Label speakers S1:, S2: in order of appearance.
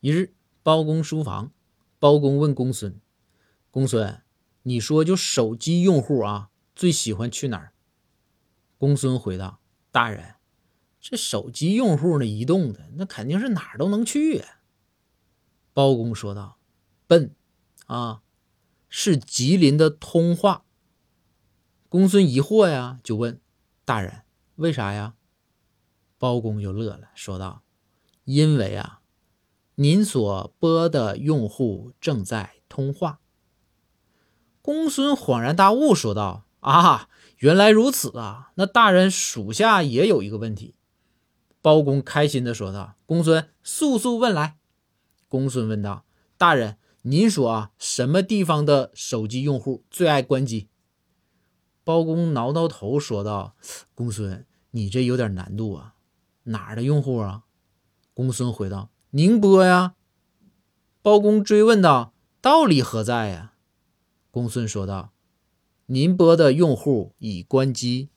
S1: 一日，包公书房，包公问公孙：“公孙，你说就手机用户啊，最喜欢去哪儿？”公孙回道：“大人，这手机用户呢，移动的那肯定是哪儿都能去呀。”包公说道：“笨啊，是吉林的通化。”公孙疑惑呀，就问：“大人，为啥呀？”包公就乐了，说道：“因为啊。”您所拨的用户正在通话。公孙恍然大悟，说道：“啊，原来如此啊！那大人属下也有一个问题。”包公开心的说道：“公孙，速速问来。”公孙问道：“大人，您说啊，什么地方的手机用户最爱关机？”包公挠挠头，说道：“公孙，你这有点难度啊，哪儿的用户啊？”公孙回道。宁波呀，包公追问道：“道理何在呀？”公孙说道：“宁波的用户已关机。”